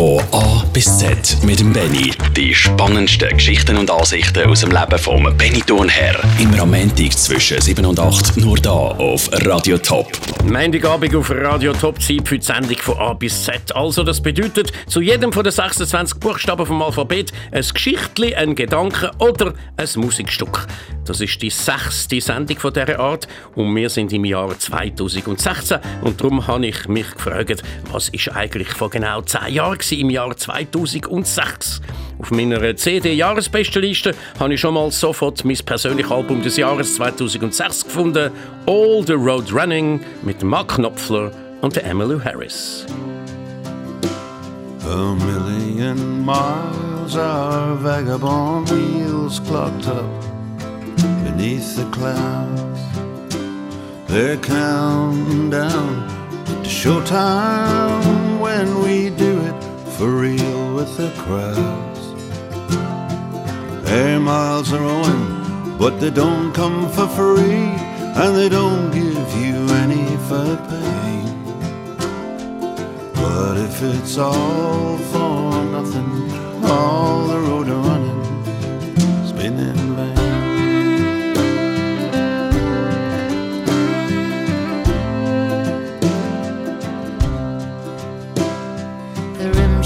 Von A bis Z mit dem Benny. Die spannendsten Geschichten und Ansichten aus dem Leben vom Benny Thurnherr. Immer am Montag zwischen 7 und 8 nur da auf Radio Top. Montagabend auf Radio Top Zeit für die Sendung von A bis Z. Also das bedeutet, zu jedem von den 26 Buchstaben vom Alphabet ein Geschichtli, ein Gedanke oder ein Musikstück. Das ist die sechste Sendung von dieser Art und wir sind im Jahr 2016 und darum habe ich mich gefragt, was ist eigentlich vor genau 10 Jahren im Jahr 2006. Auf meiner CD-Jahresbestenliste habe ich schon mal sofort mein persönliches Album des Jahres 2006 gefunden, All the Road Running mit Mark Knopfler und Emmylou Harris. A million miles our vagabond wheels clocked up beneath the clouds. They're counting down to showtime when we do it for real with the crowds. Air miles are owing, but they don't come for free, and they don't give you any for pain. But if it's all for nothing, all the road running has been in vain.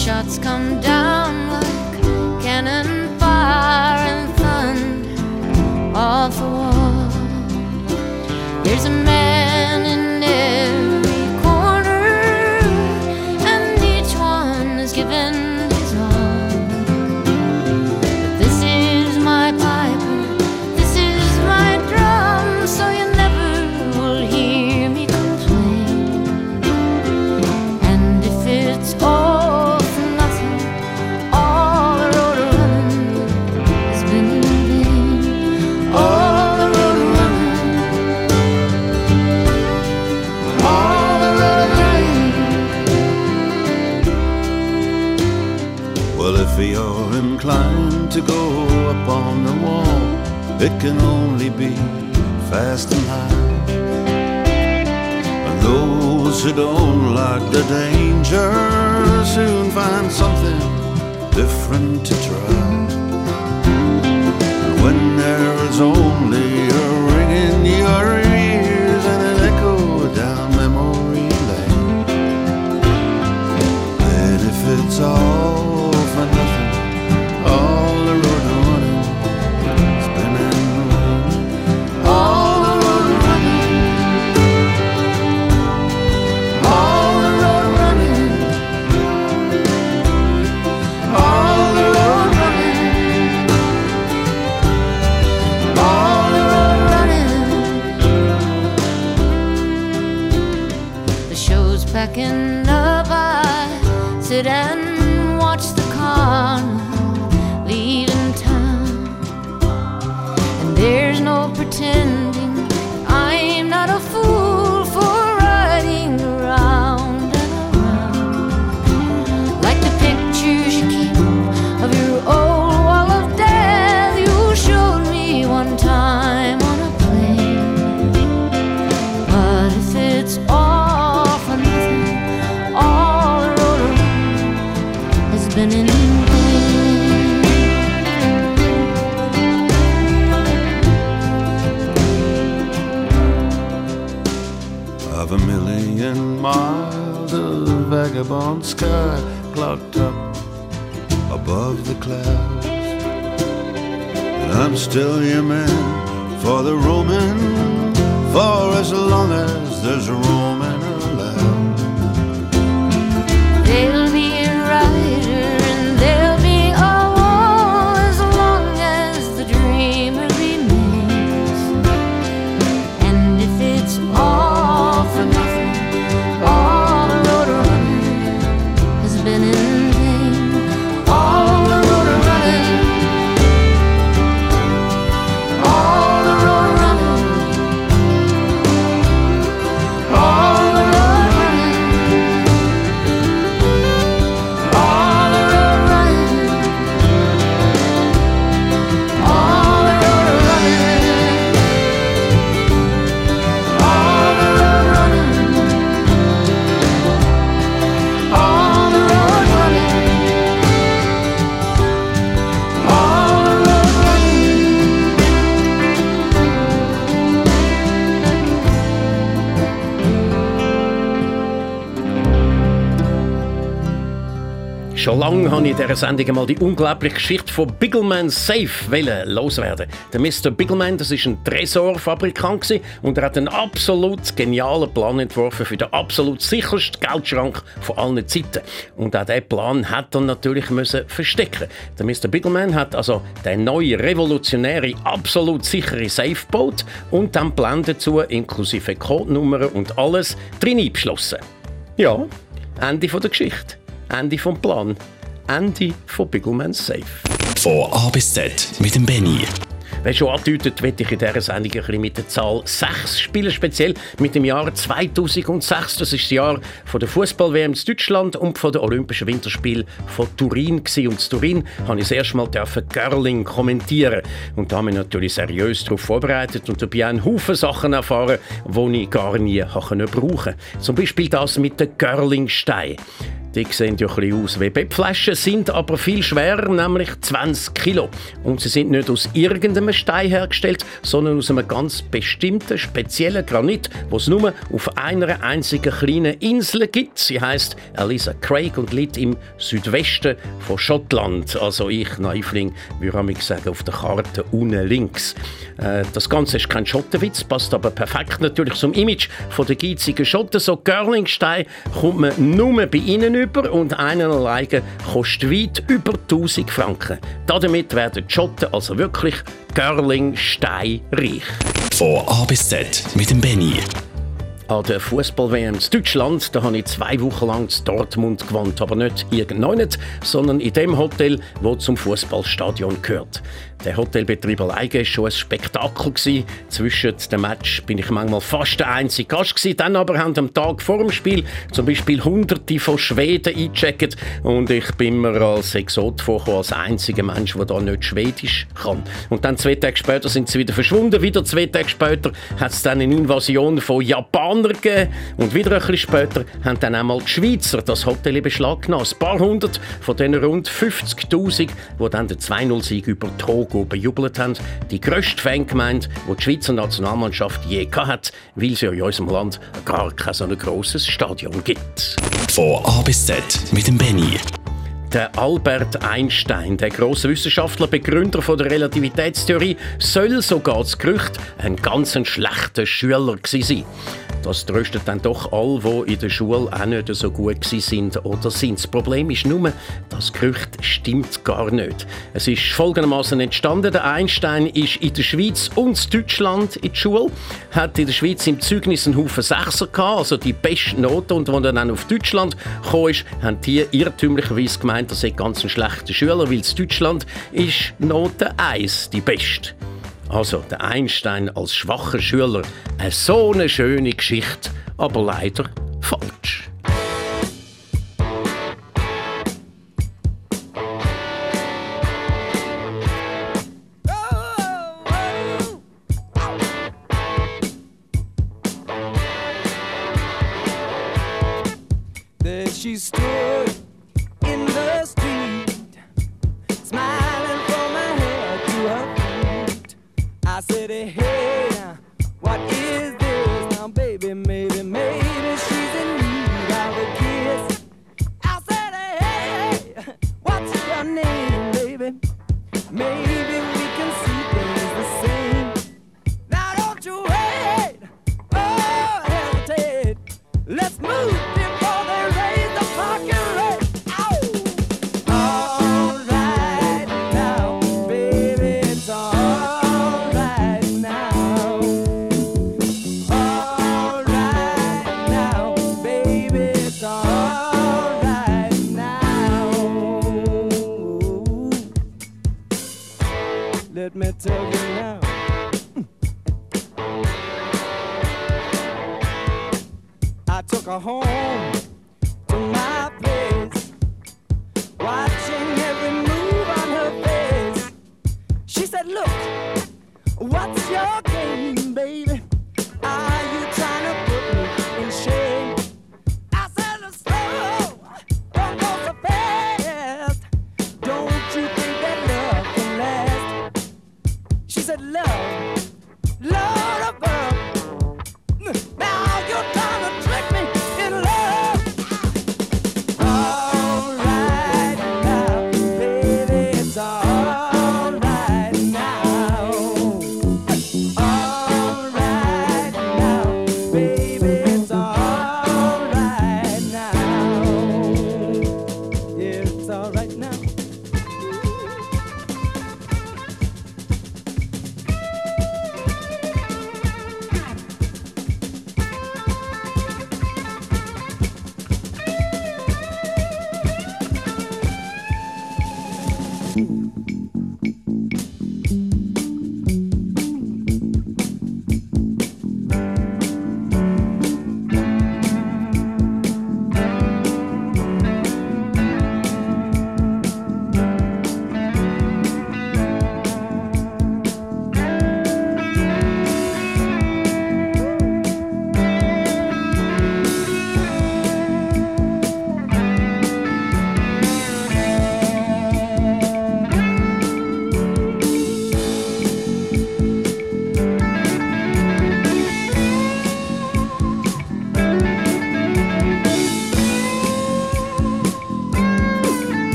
Shots come down like cannon fire and thunder off the wall. There's a man in vagabond sky clocked up above the clouds. And I'm still your man for the roaming, for as long as there's roaming allowed. There'll habe ich in dieser Sendung mal die unglaubliche Geschichte von Biggleman Safe loswerden. Der Mr. Biggleman, das ist ein Tresorfabrikant und er hat einen absolut genialen Plan entworfen für den absolut sichersten Geldschrank von allen Zeiten. Und auch diesen Plan hat er natürlich müssen verstecken. Der Mr. Biggleman hat also den neuen revolutionäre, absolut sichere Safe gebaut und dann Plan dazu inklusive Codenummern und alles drin eingeschlossen. Ja, Ende der Geschichte. Ende vom Plan. Ende von Biggleman Safe. Von A bis Z mit dem Benny. Wie schon angedeutet, möchte ich in dieser Sendung ein bisschen mit der Zahl 6 spielen, speziell mit dem Jahr 2006. Das ist das Jahr von der Fußball-WM in Deutschland und von den Olympischen Winterspielen von Turin. Und in Turin habe ich das erste Mal Curling kommentieren. Und da habe ich natürlich seriös darauf vorbereitet und dabei einen Haufen Sachen erfahren, die ich gar nie brauchen konnte. Zum Beispiel das mit dem Curlingstein. Die sehen ja ein aus wie Bettflaschen, sind aber viel schwerer, nämlich 20 Kilo. Und sie sind nicht aus irgendeinem Stein hergestellt, sondern aus einem ganz bestimmten, speziellen Granit, wo es nur auf einer einzigen kleinen Insel gibt. Sie heißt Elisa Craig und liegt im Südwesten von Schottland. Also ich, Naivling, würde ich sagen, auf der Karte unten links. Äh, das Ganze ist kein Schottenwitz, passt aber perfekt natürlich zum Image von der geizigen Schotten. So Görlingstein kommt man nur bei ihnen über und einen alleine kostet weit über 1000 Franken. Damit werden die Schotten also wirklich Görlingstein reich. Von A bis Z mit dem Benny an der Fußball-WM in Deutschland. Da habe ich zwei Wochen lang in Dortmund gewohnt, aber nicht irgendwo sondern in dem Hotel, wo zum Fußballstadion gehört. Der Hotelbetrieb alleine war schon ein Spektakel. Gewesen. Zwischen dem Match bin ich manchmal fast der einzige Gast. Gewesen. Dann aber haben am Tag vor dem Spiel zum Beispiel Hunderte von Schweden eingecheckt und ich bin mir als Exot vorgekommen, als einziger Mensch, der da nicht Schwedisch kann. Und dann zwei Tage später sind sie wieder verschwunden. Wieder zwei Tage später hat es dann eine Invasion von Japanern gegeben. Und wieder ein bisschen später haben dann einmal die Schweizer das Hotel in Beschlag genommen. Ein paar hundert von den rund 50'000, die dann den 2-0-Sieg über Togo bejubelt haben. Die grösste Fangemeinde, die die Schweizer Nationalmannschaft je hat, weil es ja in unserem Land gar kein so grosses Stadion gibt. Von A bis Z mit dem Benny. Der Albert Einstein, der große Wissenschaftler, Begründer von der Relativitätstheorie, soll sogar das Gerücht ein ganz schlechter Schüler sein. Das tröstet dann doch alle, die in der Schule auch nicht so gut sind oder sind. Das Problem ist nur, das Gerücht stimmt gar nicht. Es ist folgendermaßen entstanden: Der Einstein ist in der Schweiz und in Deutschland in der Schule, hat in der Schweiz im Zeugnis einen Haufen Sechser gehabt, also die beste Note. Und als er dann auf Deutschland kam, haben die irrtümlicherweise gemeint, er sei ganz ein schlechter Schüler, weil in Deutschland ist Note 1 die beste. Also der Einstein als schwacher Schüler, eine so eine schöne Geschichte, aber leider falsch.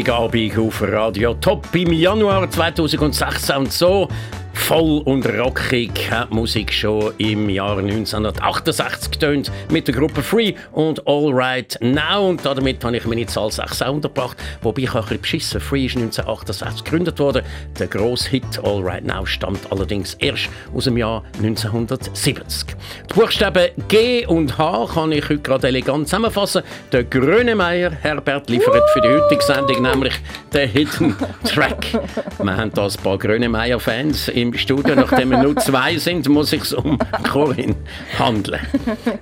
Montagabend auf Radio Top im Januar 2016 und so voll und rockig hat Musik schon im Jahr 1968 getönt mit der Gruppe Free und All Right Now und damit habe ich meine Zahl 6 auch untergebracht, wobei ich auch ein bisschen beschissen. Free ist 1968 gegründet worden. Der grosse Hit All Right Now stammt allerdings erst aus dem Jahr 1970. Die Buchstaben G und H kann ich heute gerade elegant zusammenfassen. Der Grönemeyer Herbert liefert für die heutige Sendung nämlich den Hidden Track. Wir haben da ein paar Grönemeyer-Fans im Studio. Nachdem wir nur zwei sind, muss ich es um Corinne handeln.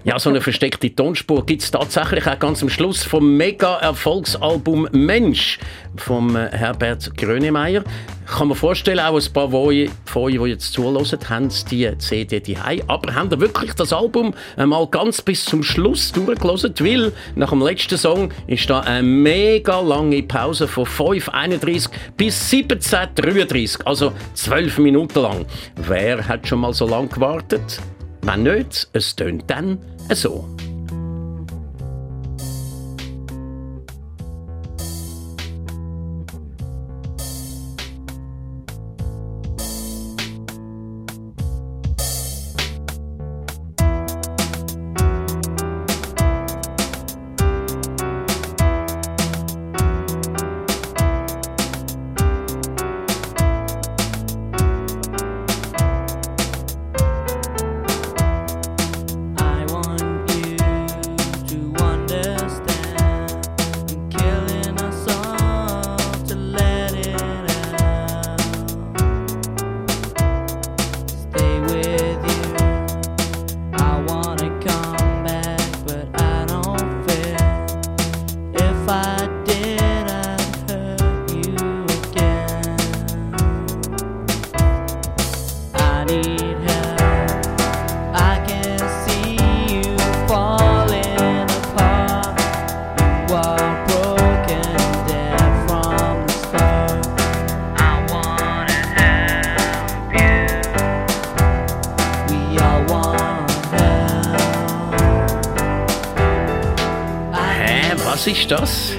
Ja, so eine versteckte Tonspur gibt es tatsächlich auch ganz am Schluss vom Mega-Erfolgsalbum Mensch vom äh, Herbert Grönemeyer. Kann man vorstellen, auch ein paar von euch, die jetzt zuhören, haben die CD die Aber haben ihr wirklich das Album mal ganz bis zum Schluss durchgelesen? Weil nach dem letzten Song ist da eine mega lange Pause von 5.31 bis 17.33, also 12 Minuten lang. Wer hat schon mal so lange gewartet? Wenn nicht, es tönt dann so. ist das?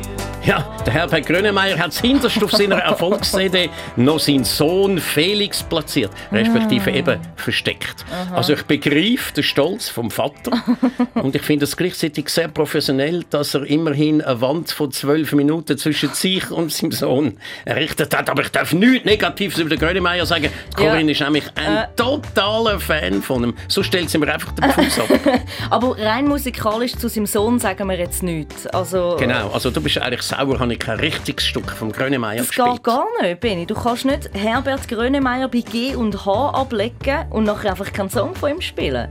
Ja, der Herbert Grönemeyer hat hinterst auf seiner Erfolgs-CD noch seinen Sohn Felix platziert, respektive eben versteckt. Also ich begreife den Stolz vom Vater und ich finde es gleichzeitig sehr professionell, dass er immerhin eine Wand von zwölf Minuten zwischen sich und seinem Sohn errichtet hat. Aber ich darf nichts Negatives über den Grönemeyer sagen. Die Ja. Corinne ist nämlich ein Äh. totaler Fan von ihm. So stellt sie mir einfach den Fuß ab. Aber rein musikalisch zu seinem Sohn sagen wir jetzt nichts. Also, Genau, also du bist eigentlich sauer, habe ich kein richtiges Stück vom Grönemeyer Das gespielt. geht gar nicht, Benni. Du kannst nicht Herbert Grönemeyer bei G und H ablegen und nachher einfach keinen Song von ihm spielen.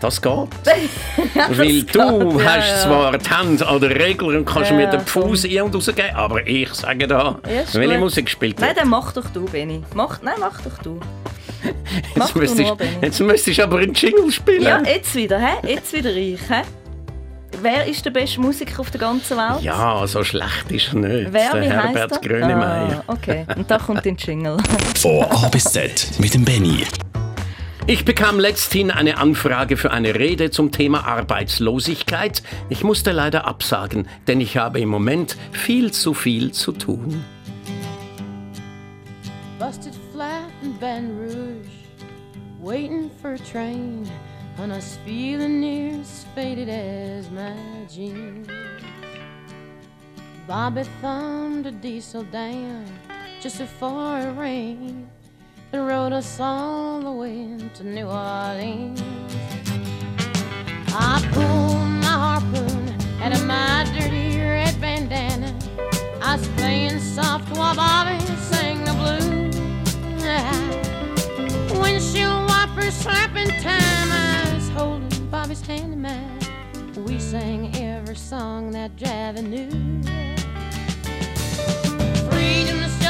Das geht. Weil du geht, ja, hast ja. zwar die Hände an der Regel und kannst Ja, mir den. Fuß ein- und rausgeben, aber ich sage da, welche gut. Musik gespielt Nein, dann mach doch du, Benni. Mach, nein, mach doch du. mach Jetzt du müsstest, nur, Benni. jetzt müsstest du aber einen Jingle spielen. Ja, jetzt wieder, hä? Jetzt wieder ich, hä? Wer ist der beste Musiker auf der ganzen Welt? Ja, so schlecht ist er nicht. Wer, der Herbert er? Grönemeyer. Ah, okay, und da kommt den Jingle. Von A bis Z mit dem Benny. Ich bekam letzthin eine Anfrage für eine Rede zum Thema Arbeitslosigkeit. Ich musste leider absagen, denn ich habe im Moment viel zu viel zu tun. busted flat in Baton Rouge, waiting for a train, and I was feeling near as faded as my jeans. Bobby thumbed a diesel down just before it rained and rode us all the way to New Orleans. I pulled my harpoon out of my dirty red bandana. I was playing soft while Bobby sang the blues. Windshield wipers slapping time. I was holding Bobby's hand in mine. We sang every song that Javi knew. Freedom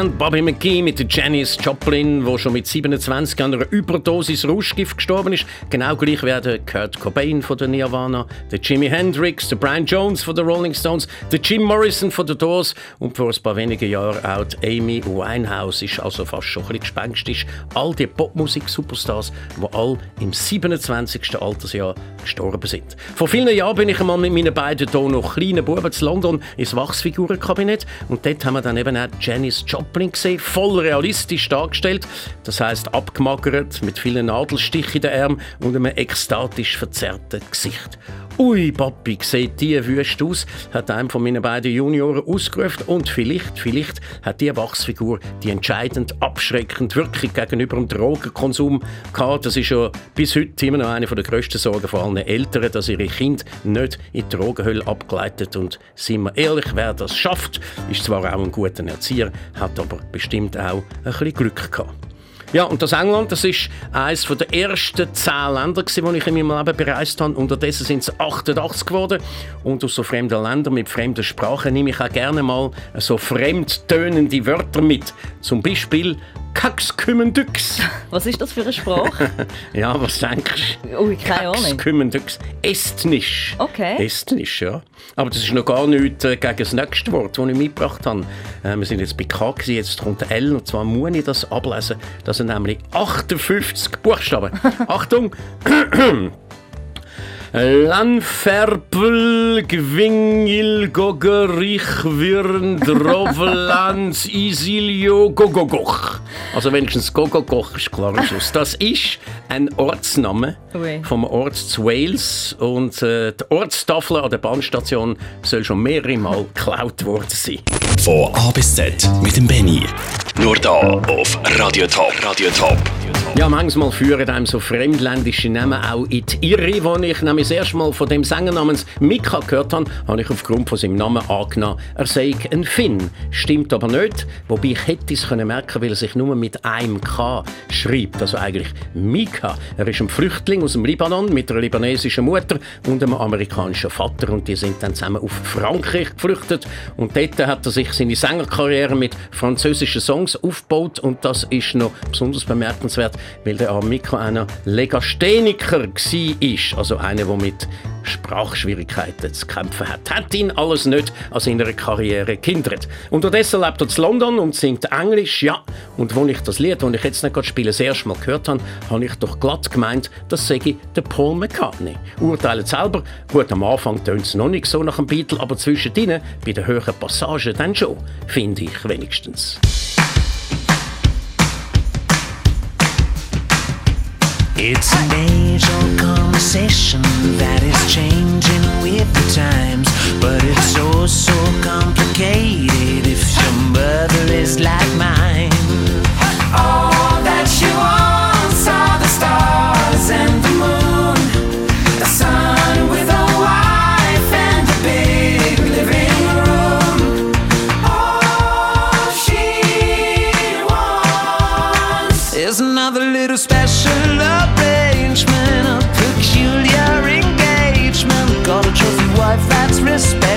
Me and Bobby McGee mit Janis Joplin, wo schon mit 27 an einer Überdosis Rauschgift gestorben ist. Genau gleich wie der Kurt Cobain von der Nirvana, der Jimi Hendrix, der Brian Jones von der Rolling Stones, der Jim Morrison von der Doors und vor ein paar wenigen Jahren auch die Amy Winehouse ist also fast schon ein bisschen gespenstisch. All die Popmusik-Superstars, die all im 27. Altersjahr gestorben sind. Vor vielen Jahren bin ich einmal mit meinen beiden hier noch kleinen Buben zu London ins Wachsfigurenkabinett und dort haben wir dann eben auch Janis Joplin gesehen, voll realistisch dargestellt. Das heißt abgemagert, mit vielen Nadelstichen in den Armen und einem ekstatisch verzerrten Gesicht. Ui, Papi, sieht die wüst aus, hat einem von meinen beiden Junioren ausgerufen und vielleicht, vielleicht hat die Wachsfigur die entscheidend abschreckende Wirkung gegenüber dem Drogenkonsum gehabt. Das ist ja bis heute immer noch eine der grössten Sorgen von allen Eltern, dass ihre Kinder nicht in die Drogenhölle abgleitet und sind wir ehrlich, wer das schafft, ist zwar auch ein guter Erzieher, hat aber bestimmt auch ein bisschen Glück gehabt. Ja, und das England, das ist eines der ersten zehn Länder, die ich in meinem Leben bereist habe. Unterdessen sind es 88 geworden. Und aus so fremden Ländern mit fremden Sprachen nehme ich auch gerne mal so fremdtönende Wörter mit. Zum Beispiel Kaxkümmendüx. Was ist das für eine Sprache? ja, was denkst du? Oh, keine Ahnung. Kaxkümmendüx. Estnisch. Okay. Estnisch, ja. Aber das ist noch gar nichts äh, gegen das nächste Wort, das ich mitgebracht habe. Äh, wir sind jetzt bei K, gewesen, jetzt kommt L, und zwar muss ich das ablesen. Das sind nämlich 58 Buchstaben. Achtung! Lanferpel, Gwingil, Gogerich, Wirn, Drovlands, Isilio, Gogogoch. Also wenigstens Gogogoch ist klar am Schluss. Das ist ein Ortsname Ui. vom Ort zu Wales und äh, die Ortstafel an der Bahnstation soll schon mehrere Mal geklaut worden sein. Von A bis Z mit dem Benny. Nur da auf Radio Top. Radio Top. Ja, manchmal führen einem so fremdländische Namen auch in die Irre. Als ich nämlich das erste Mal von dem Sänger namens Mika gehört habe, habe ich aufgrund von seinem Namen angenommen, er sei ein Finn. Stimmt aber nicht, wobei ich hätte es können merken weil er sich nur mit einem K schreibt, also eigentlich Mika. Er ist ein Flüchtling aus dem Libanon mit einer libanesischen Mutter und einem amerikanischen Vater und die sind dann zusammen auf Frankreich geflüchtet und dort hat er sich seine Sängerkarriere mit französischen Songs aufgebaut und das ist noch besonders bemerkenswert, weil der Mika einer Legastheniker war, also einer, der mit Sprachschwierigkeiten zu kämpfen hat. Hat ihn alles nicht an seiner Karriere gehindert. Unterdessen lebt er in London und singt Englisch, ja. Und als ich das Lied, das ich jetzt nicht gerade spiele, das erste Mal gehört habe, habe ich doch glatt gemeint, das sei der Paul McCartney. Urteilen selber, gut, am Anfang tönt es noch nicht so nach dem Beatle, aber zwischendrin, bei den höheren Passagen dann schon, finde ich wenigstens. It's an age-old conversation that is changing with the times, but it's so so complicated if your mother is like mine. All that you want are the stars and the moon, the sun with a wife and a big living room. All she wants is another little special arrangement, spend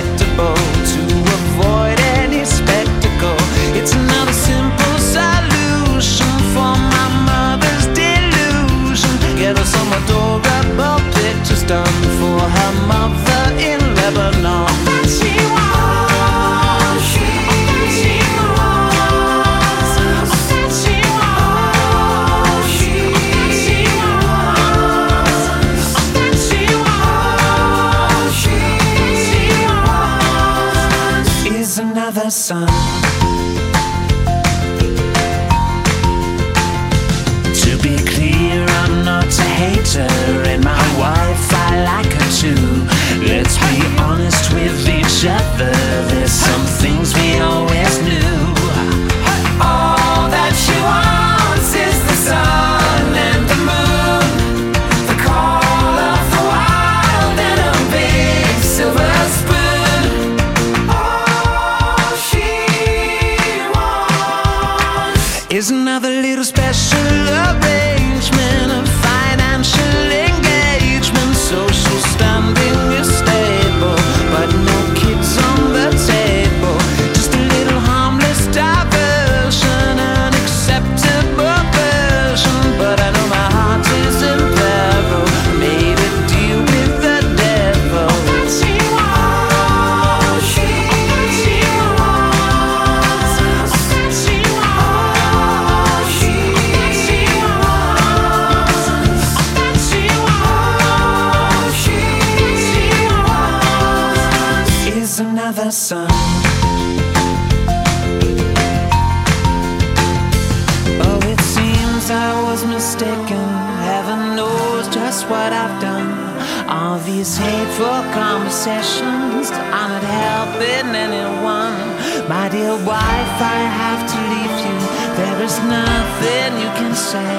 dear wife, I have to leave you. There is nothing you can say.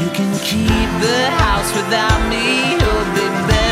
You can keep the house without me. You'll be better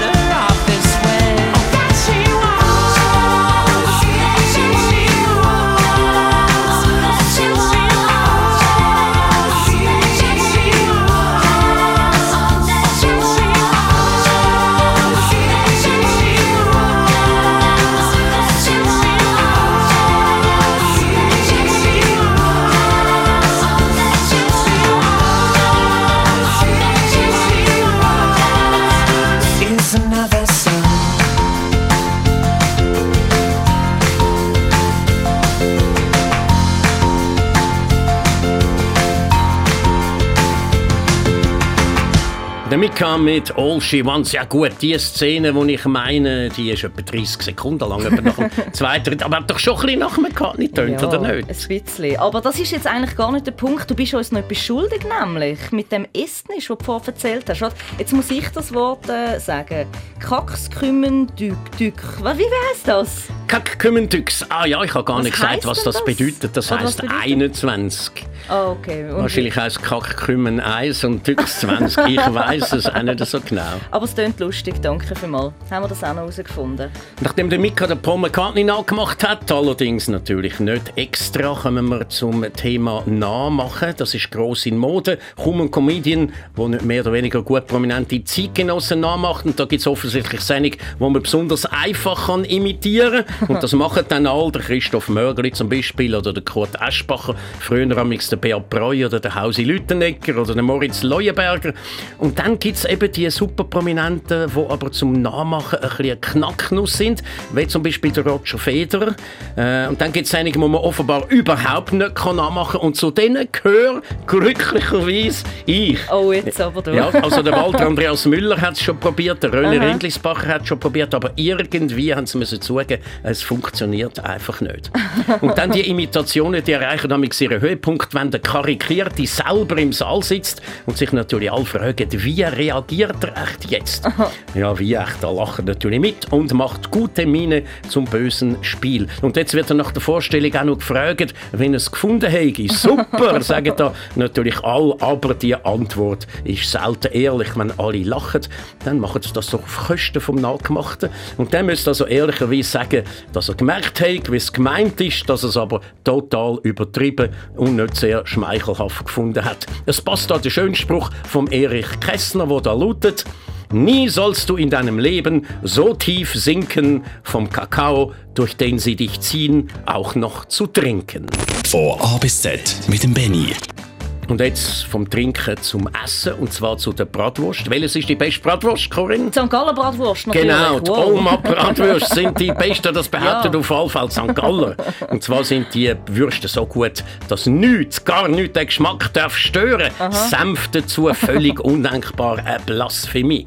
Mika mit All She Wants. Ja gut, die Szene, die ich meine, die ist etwa 30 Sekunden lang, etwa nach dem zweiten, aber hat doch schon ein bisschen nach McCartney getönt, oder nicht? ein bisschen. Aber das ist jetzt eigentlich gar nicht der Punkt. Du bist uns noch etwas schuldig, nämlich mit dem Estnisch, das du vorher erzählt hast. Jetzt muss ich das Wort äh, sagen. Kaxkümmen Dük Dük. Wie heisst das? Kackümmentyx. Ah ja, ich habe gar Was nicht gesagt, was das das? bedeutet. Das heisst bedeutet? 21. Ah, okay. Und- Wahrscheinlich heisst Kackkümmen 1 und Tyx 20. Ich weiß es auch nicht so genau. Aber es klingt lustig, danke vielmals. Haben wir das auch noch herausgefunden? Nachdem der Mika den Paul McCartney nachgemacht hat, allerdings natürlich nicht extra, kommen wir zum Thema Nachmachen. Das ist gross in Mode. Kaum ein Comedian, der nicht mehr oder weniger gut prominente Zeitgenossen nachmacht. Und da gibt es offensichtlich Sendungen, wo man besonders einfach kann imitieren kann. Und das machen dann alle, der Christoph Mörgli zum Beispiel oder der Kurt Eschbacher, früher amix der Beat Breu oder der Hausi Lüttenegger oder der Moritz Leuenberger. Und dann gibt es eben die super Prominenten, die aber zum Nachmachen ein bisschen Knacknuss sind, wie zum Beispiel der Roger Federer. Äh, und dann gibt es einige, die man offenbar überhaupt nicht kann nachmachen kann. Und zu denen gehöre glücklicherweise ich. Oh, jetzt aber du. Ja, also der Walter Andreas Müller hat es schon probiert, der René. Rindlisbacher hat es schon probiert, aber irgendwie haben sie müssen zugeben, es funktioniert einfach nicht. Und dann die Imitationen, die erreichen damit ihren Höhepunkt, wenn der Karikierte selber im Saal sitzt und sich natürlich alle fragen, wie reagiert er echt jetzt? Ja, wie echt? Er lacht natürlich mit und macht gute Miene zum bösen Spiel. Und jetzt wird er nach der Vorstellung auch noch gefragt, wenn er es gefunden hätte. Super, sagen da natürlich alle, aber die Antwort ist selten ehrlich. Wenn alle lachen, dann machen sie das doch auf Kosten vom Nachgemachten. Und dann müsste also ehrlicherweise sagen, dass er gemerkt hat, wie es gemeint ist, dass er es aber total übertrieben und nicht sehr schmeichelhaft gefunden hat. Es passt da der schöne Spruch vom Erich Kästner, wo da lautet, Nie sollst du in deinem Leben so tief sinken, vom Kakao, durch den sie dich ziehen, auch noch zu trinken. Von A bis Z mit dem Benny. Und jetzt vom Trinken zum Essen, und zwar zu der Bratwurst. Welches ist die beste Bratwurst, Corinne? St. Gallen Bratwurst natürlich. Genau, die Wow. Oma Bratwürste sind die besten, das behauptet Ja. auf alle Fälle St. Galler. Und zwar sind die Würste so gut, dass nichts, gar nichts den Geschmack darf stören. Senf dazu, völlig undenkbar, eine Blasphemie.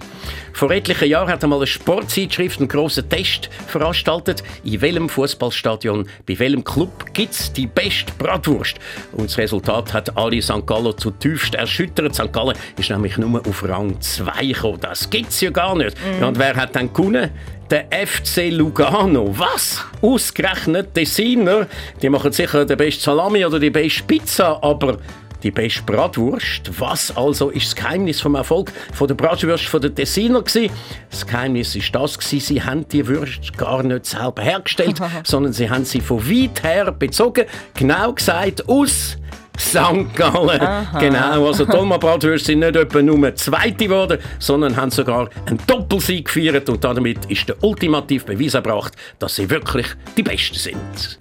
Vor etlichen Jahren hat einmal eine Sportzeitschrift einen grossen Test veranstaltet. In welchem Fußballstadion, bei welchem Club gibt es die beste Bratwurst? Und das Resultat hat alle St. Galler zutiefst erschüttert. St. Gallen ist nämlich nur auf Rang 2 gekommen. Das gibt es ja gar nicht. Ja, und wer hat dann gewonnen? Der FC Lugano. Was? Ausgerechnet Tessiner. Die machen sicher die beste Salami oder die beste Pizza, aber die beste Bratwurst. Was also ist das Geheimnis vom Erfolg von der Bratwurst von der Tessiner gsi? Das Geheimnis ist das gsi, sie haben die Würste gar nicht selber hergestellt, sondern sie haben sie von weit her bezogen, genau gesagt aus St. Gallen. Genau, also Dolma Bratwürste sind nicht etwa nur Zweite geworden, sondern haben sogar einen Doppelsieg gefeiert und damit ist der ultimative Beweis erbracht, dass sie wirklich die Besten sind.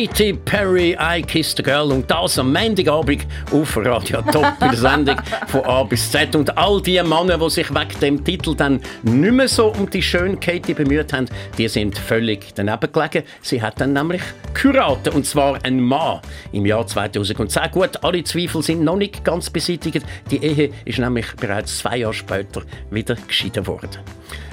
Katy Perry, I Kissed a Girl und das am Montagabend auf Radio Top in der Sendung von A bis Z. Und all die Männer, die sich wegen dem Titel dann nicht mehr so um die schöne Katy bemüht haben, die sind völlig daneben gelegen. Sie hat dann nämlich geheiratet, und zwar ein Mann im Jahr 2010. Gut, alle Zweifel sind noch nicht ganz beseitigt. Die Ehe ist nämlich bereits zwei Jahre später wieder geschieden worden.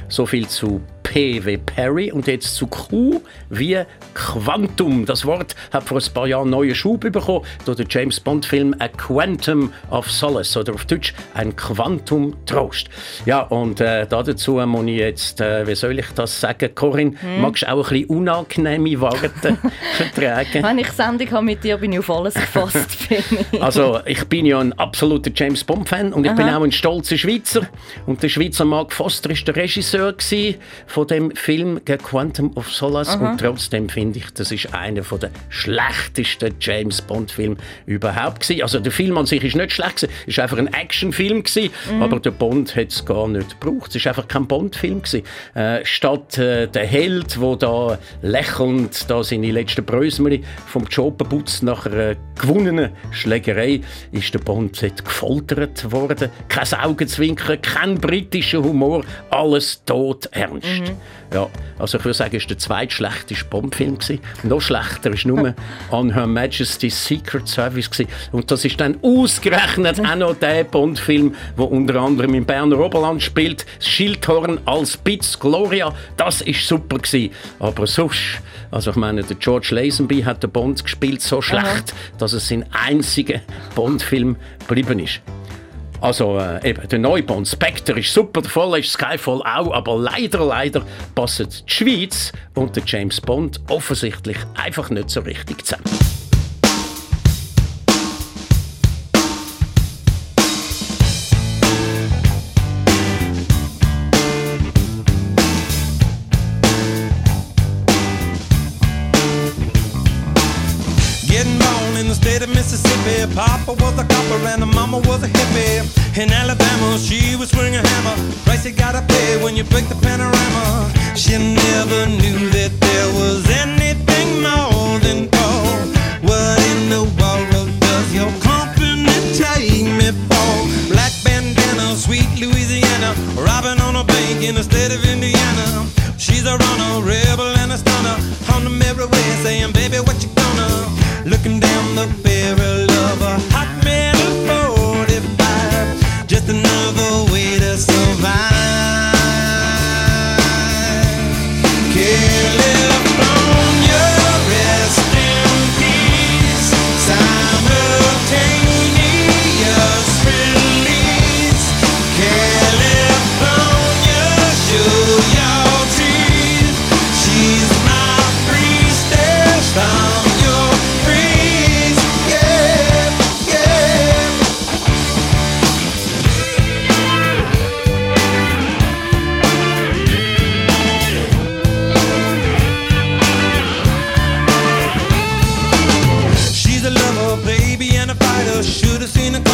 So viel zu P wie Perry und jetzt zu Q wie Quantum. Das Wort hat vor ein paar Jahren neuen Schub bekommen durch den James Bond Film A Quantum of Solace oder auf Deutsch ein Quantum Trost. Ja und äh, da dazu muss ich jetzt, äh, wie soll ich das sagen, Corinne, magst du auch ein bisschen unangenehme Worte vertragen? Wenn ich Sendung habe mit dir, bin ich auf alles gefasst. ich. Also, ich bin ja ein absoluter James Bond-Fan und ich bin Aha. auch ein stolzer Schweizer. Und der Schweizer Mark Foster war der Regisseur gewesen von dem Film «The Quantum of Solace». Und trotzdem finde ich, das ist einer von der schlechtesten James Bond-Filme überhaupt gewesen. Also, der Film an sich ist nicht schlecht gewesen, ist einfach ein Actionfilm gewesen, aber der Bond hat es gar nicht gebraucht. Es ist einfach kein Bond-Film gewesen. Äh, statt äh, der Held, wo da lächelnd da seine letzten Brösmeli vom Job putzt nach einer gewonnenen Schlägerei, ist der Bond gefoltert worden. Kein Augenzwinkern, kein britischer Humor, alles tot ernst. Ja, also ich würde sagen, es war der zweitschlechteste Bond-Film. gewesen. Noch schlechter war nur «On Her Majesty's Secret Service». gewesen. Und das ist dann ausgerechnet auch noch der Bond-Film, der unter anderem im Berner Oberland spielt. Das Schildhorn als Bitz Gloria, das ist super gewesen. Aber sonst, also ich meine, der George Lazenby hat den Bond gespielt so schlecht, dass es sein einziger Bond-Film geblieben ist. Also äh, eben, der neue Bond Spectre ist super, der voll ist Skyfall auch, aber leider, leider passen die Schweiz und der James Bond offensichtlich einfach nicht so richtig zusammen. Papa was a copper and the mama was a hippie. In Alabama, she was swinging a hammer. Price you gotta pay when you break the panorama. She never knew that there was anything more than gold. What in the world does your company take me for? Black bandana, sweet Louisiana. Robbing on a bank in the state of Indiana. She's a runner, rebel and a stunner. On the merry way, saying, baby, what you gonna? Looking down the barrel seen a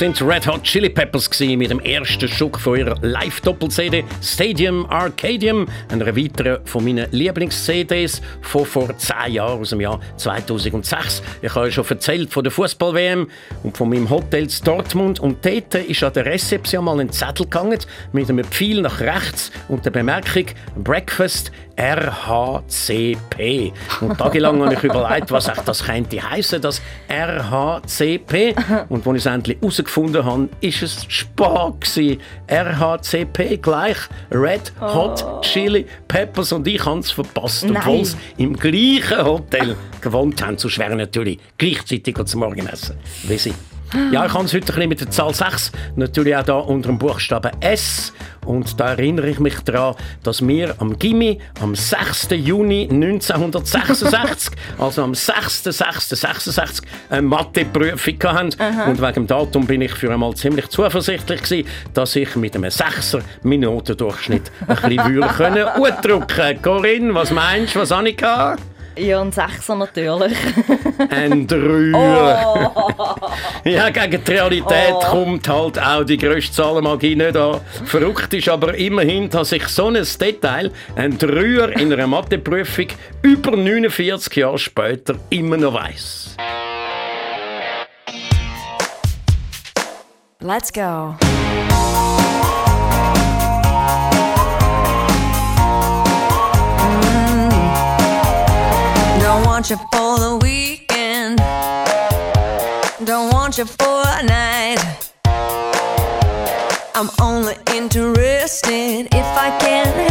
sind Red Hot Chili Peppers mit dem ersten Stück von ihrer Live-Doppel-CD Stadium Arcadium, einer weiteren von meinen Lieblings-CDs von vor zehn Jahren, aus dem Jahr 2006. Ich habe ja schon erzählt von der Fußball-WM und von meinem Hotel in Dortmund und dort ist an der Rezeption mal ein Zettel gegangen mit einem Pfeil nach rechts und der Bemerkung Breakfast RHCP. Und tagelang habe ich überlegt, was echt das könnte heißen, das RHCP. Und als ich es endlich herausgefunden habe, ist es Spar gewesen. RHCP gleich Red Hot Chili Peppers und ich habe es verpasst, obwohl es im gleichen Hotel gewohnt haben. Sonst wären natürlich gleichzeitig zum Morgenessen. Wie sie. Ja, ich habe es heute ein bisschen mit der Zahl 6, natürlich auch da unter dem Buchstaben S. Und da erinnere ich mich daran, dass wir am Gimmi am 6. Juni 1966, also am 6.6.66, eine Matheprüfung hatten. Und wegen dem Datum bin ich für einmal ziemlich zuversichtlich gewesen, dass ich mit einem 6er meinen Notendurchschnitt ein bisschen würde können. Corinne, was meinst du, was habe ich gehabt? Ja, ein Sechser natürlich. Ein Dreier. Ja, gegen die Realität kommt halt auch die grösste Zahlenmagie nicht an. Verrückt ist aber immerhin, dass ich so ein Detail, ein Dreier in einer Matheprüfung, über 49 Jahre später immer noch weiss. Let's go. Want you for the weekend. Don't want you for a night. I'm only interested if I can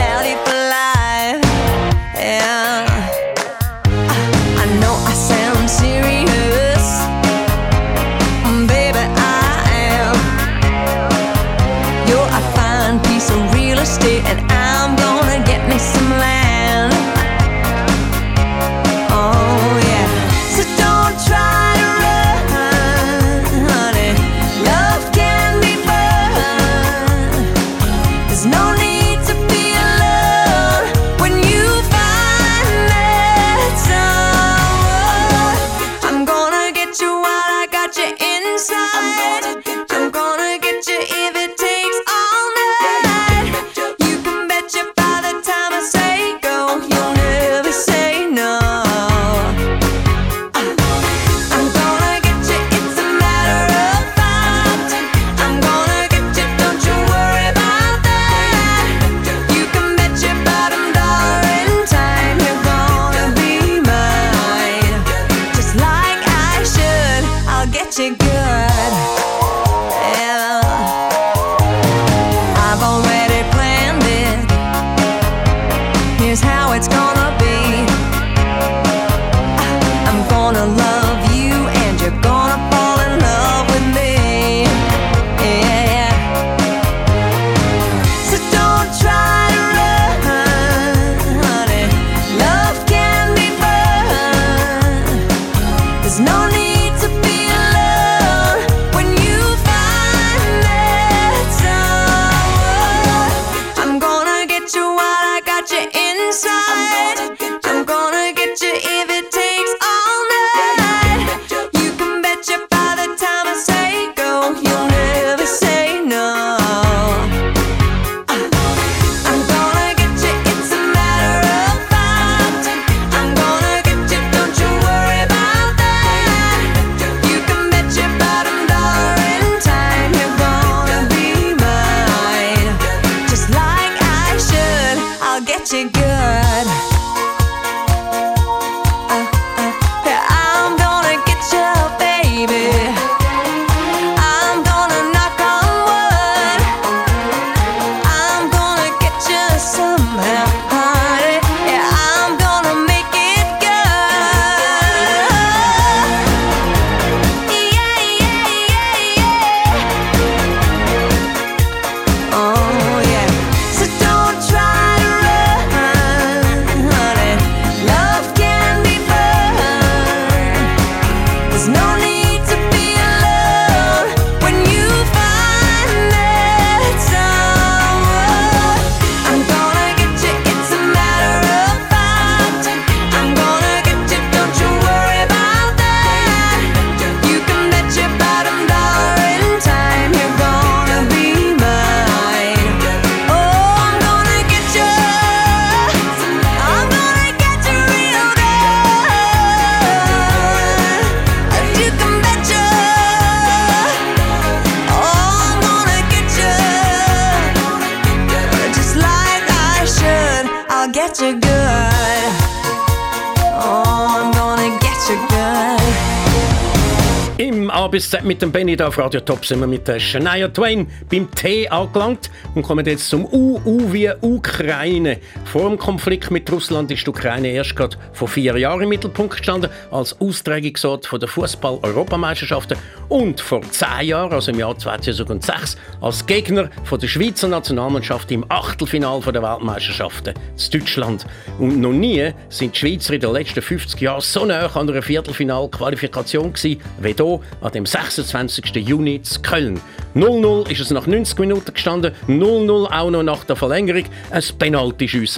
mit dem Benny da auf Radio Top sind wir mit der Shania Twain beim T angelangt und kommen jetzt zum U, U wie Ukraine. Vor dem Konflikt mit Russland ist die Ukraine erst gerade vor vier Jahren im Mittelpunkt gestanden als Austragungsort der Fußball-Europameisterschaften und vor zehn Jahren, also im Jahr 2006, als Gegner der Schweizer Nationalmannschaft im Achtelfinal der Weltmeisterschaften in Deutschland. Und noch nie sind die Schweizer in den letzten 50 Jahren so nah an einer Viertelfinalqualifikation gewesen, wie hier an dem 26. Juni zu Köln. 0-0 ist es nach 90 Minuten gestanden, 0-0 auch noch nach der Verlängerung. Ein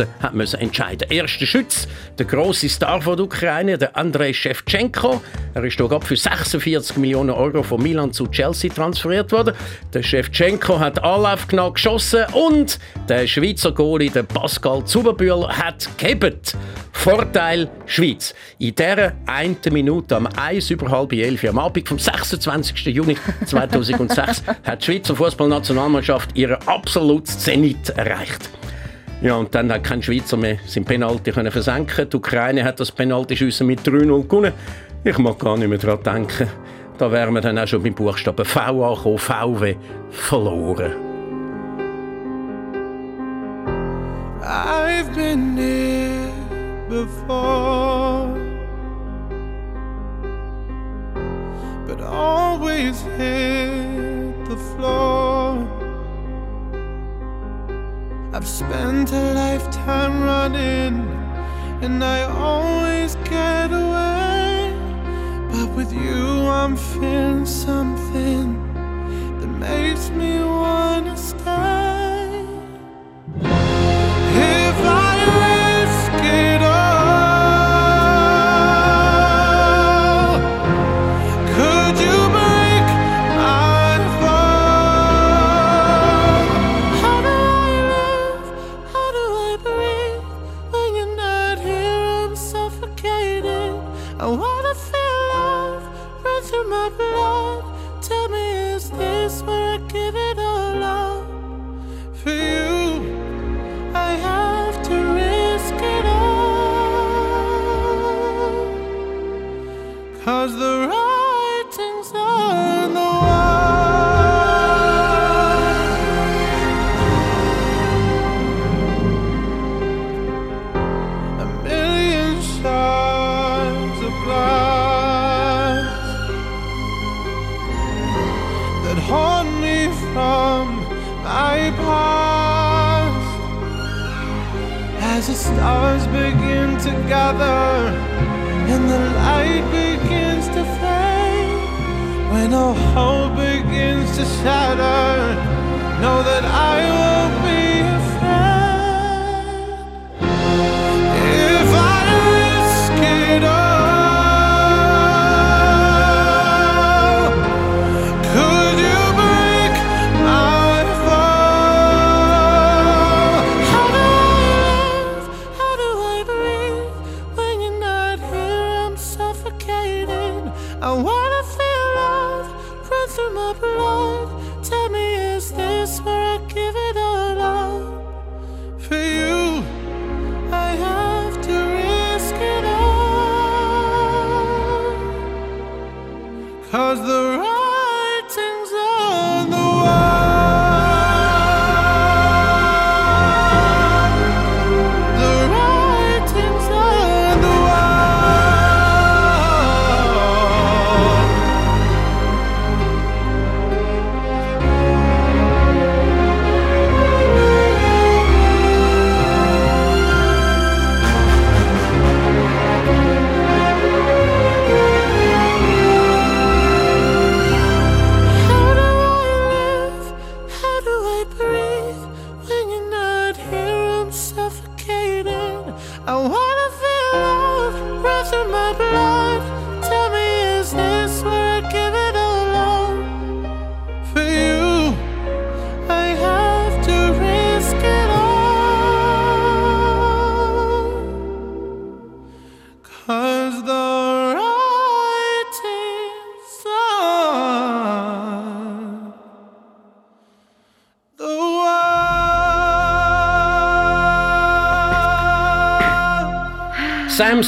Penaltyschiessen hat müssen entscheiden. Erster Schütz, der große Star von der Ukraine, der Andrei Shevchenko. Er ist gerade für 46 Millionen Euro von Milan zu Chelsea transferiert worden. Der Shevchenko hat Anlauf genommen, geschossen und der Schweizer Goalie, der Pascal Zuberbühl, hat gehebt. Vorteil Schweiz. In dieser einen Minute am 1 über halb 11 am Abend vom 26. Juni 2006 hat die Schweizer Fußballnationalmannschaft ihren absoluten Zenit erreicht. Ja, und dann hat kein Schweizer mehr sein Penalty können versenken. Die Ukraine hat das Penaltyschiessen mit 3-0 gewonnen. Ich mag gar nicht mehr daran denken. Da wären wir dann auch schon beim Buchstaben V angekommen. VW verloren. I've been here before, but always hit the floor. I've spent a lifetime running, and I always get away. But with you, I'm feeling something that makes me wanna stay.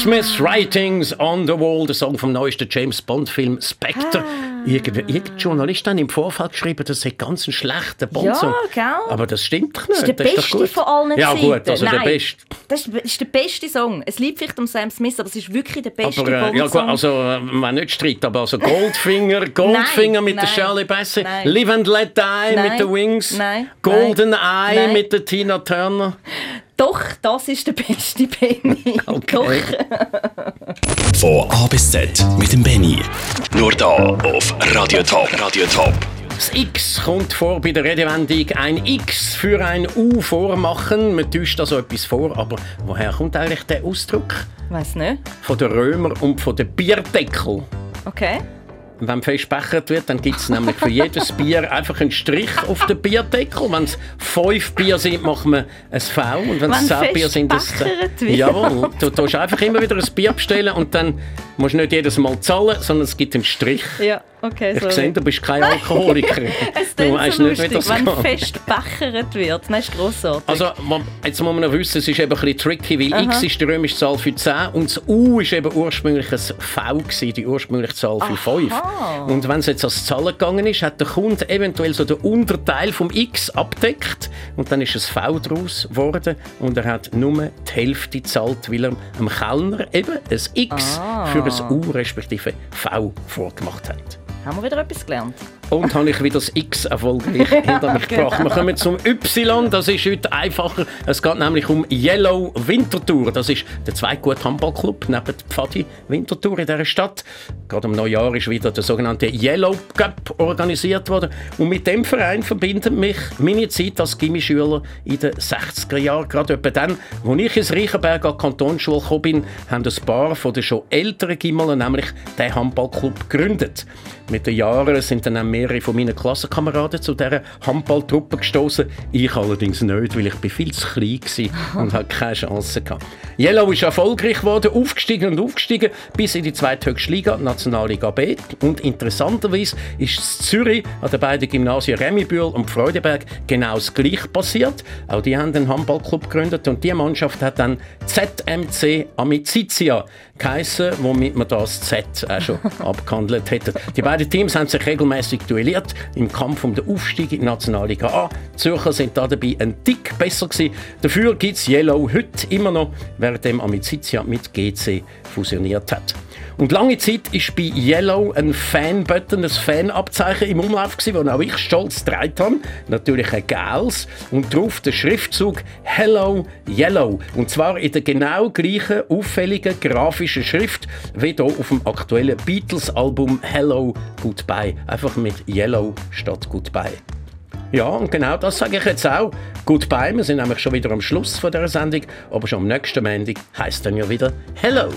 Smith's Writings on the Wall, der Song vom neuesten James Bond-Film Spectre. Ah. Irgend, irgendein Journalist hat im Vorfall geschrieben, das sei ganz ein schlechter Bond-Song. Ja, gell? Aber das stimmt doch Das nicht. ist der doch beste gut. von allen Ja Zeiten. gut, also der Nein, beste. Das ist, ist der beste Song. Es liegt vielleicht um Sam Smith, aber es ist wirklich der beste Aber, äh, ja, gut, Bond-Song. also, äh, man nicht streitet, aber also Goldfinger, Goldfinger mit der nein, Shirley Bassey, nein. Live and Let Die Nein, mit den Wings, nein, Golden nein, Eye nein. mit der Tina Turner. Doch, das ist der beste Benny. Okay. Von A bis Z mit dem Benny. Nur da auf Radio Top. Radio Top. Das X kommt vor bei der Redewendung ein X für ein U vormachen. Man täuscht also etwas vor, aber woher kommt eigentlich der Ausdruck? Weiß nicht. Von den Römer und von den Bierdeckel. Okay. Wenn fest bechert wird, dann gibt es nämlich für jedes Bier einfach einen Strich auf den Bierdeckel. Wenn es fünf Bier sind, macht man ein V. Und wenn es zehn Bier sind, bechert wird. Jawohl. Du tust einfach immer wieder ein Bier bestellen und dann musst du nicht jedes Mal zahlen, sondern es gibt einen Strich. Ja, okay. Ich sorry. sehe, du bist kein Alkoholiker. Es du weißt so nicht, wie lustig, das wenn geht. fest bechert wird. Das ist grossartig. Also, jetzt muss man noch wissen, es ist eben ein bisschen tricky, weil Aha. x ist die römische Zahl für 10 und das U ist eben ursprünglich ein V, gewesen, die ursprüngliche Zahl für 5. Und wenn es jetzt als Zahlen gegangen ist, hat der Kunde eventuell so den Unterteil vom x abdeckt und dann ist ein V daraus geworden und er hat nur die Hälfte gezahlt, weil er dem Kellner eben ein X Ah. für ein U respektive V vorgemacht hat. Haben wir wieder etwas gelernt? Und habe ich wieder das X erfolgreich hinter mich genau. gebracht. Wir kommen zum Y, das ist heute einfacher. Es geht nämlich um Yellow Winterthur. Das ist der zweitgute Handballclub neben der Pfadi Winterthur in dieser Stadt. Gerade am Neujahr ist wieder der sogenannte Yellow Cup organisiert worden. Und mit dem Verein verbindet mich meine Zeit als Gimmischüler in den 60er Jahren. Gerade etwa dann, als ich ins Reichenberg an die Kantonsschule gekommen bin, haben ein paar von den schon älteren Gimmelen nämlich den Handballclub gegründet. Mit den Jahren sind dann auch mehrere von meinen Klassenkameraden zu dieser Handballtruppe gestoßen. Ich allerdings nicht, weil ich bin viel zu klein war und hatte keine Chance. Gehabt. Yellow ist erfolgreich geworden, aufgestiegen und aufgestiegen bis in die zweithöchste Liga, Nationalliga B. Und interessanterweise ist in Zürich an den beiden Gymnasien Remibühl und Freudenberg genau das Gleiche passiert. Auch die haben einen Handballclub gegründet und die Mannschaft hat dann ZMC Amicizia geheissen, womit man das Z auch schon abgehandelt hätte. Die beiden Teams haben sich regelmäßig duelliert im Kampf um den Aufstieg in die Nationalliga A. Die Zürcher sind da dabei ein Tick besser gewesen. Dafür gibt es Yellow heute immer noch, währenddem Amicizia mit GC fusioniert hat. Und lange Zeit war bei Yellow ein Fan-Button, ein Fan-Abzeichen im Umlauf, das auch ich stolz getragen habe. Natürlich ein gelbes. Und drauf der Schriftzug Hello Yellow. Und zwar in der genau gleichen auffälligen grafischen Schrift wie hier auf dem aktuellen Beatles-Album Hello Goodbye. Einfach mit Yellow statt Goodbye. Ja, und genau das sage ich jetzt auch. Goodbye, wir sind nämlich schon wieder am Schluss von dieser Sendung, aber schon am nächsten Montag heisst dann ja wieder Hello.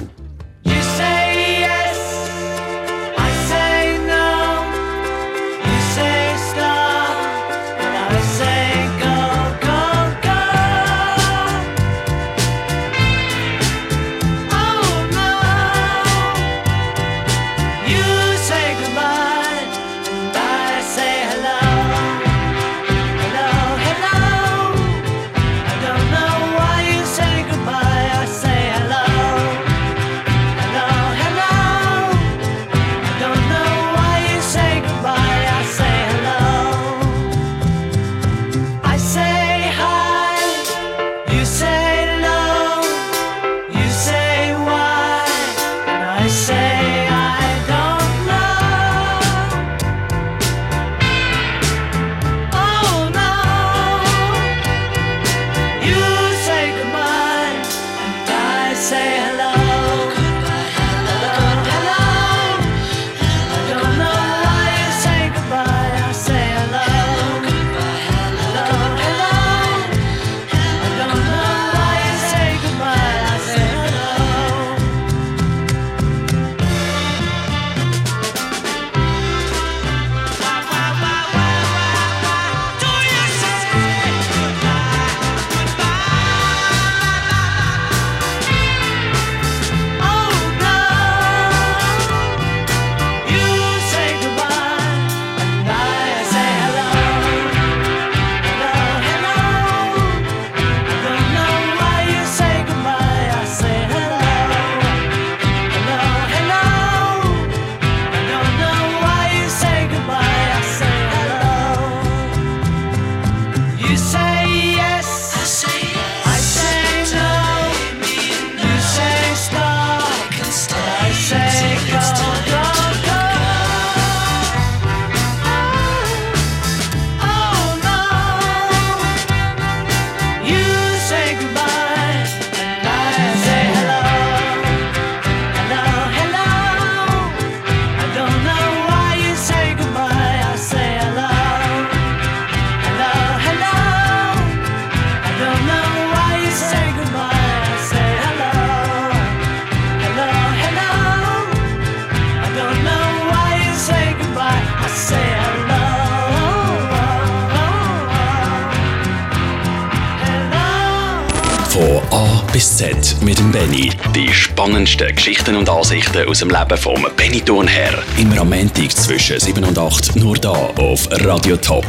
Und Ansichten aus dem Leben vom Benny Thurnherr. Am Montag zwischen 7 und 8 nur da auf Radio Top.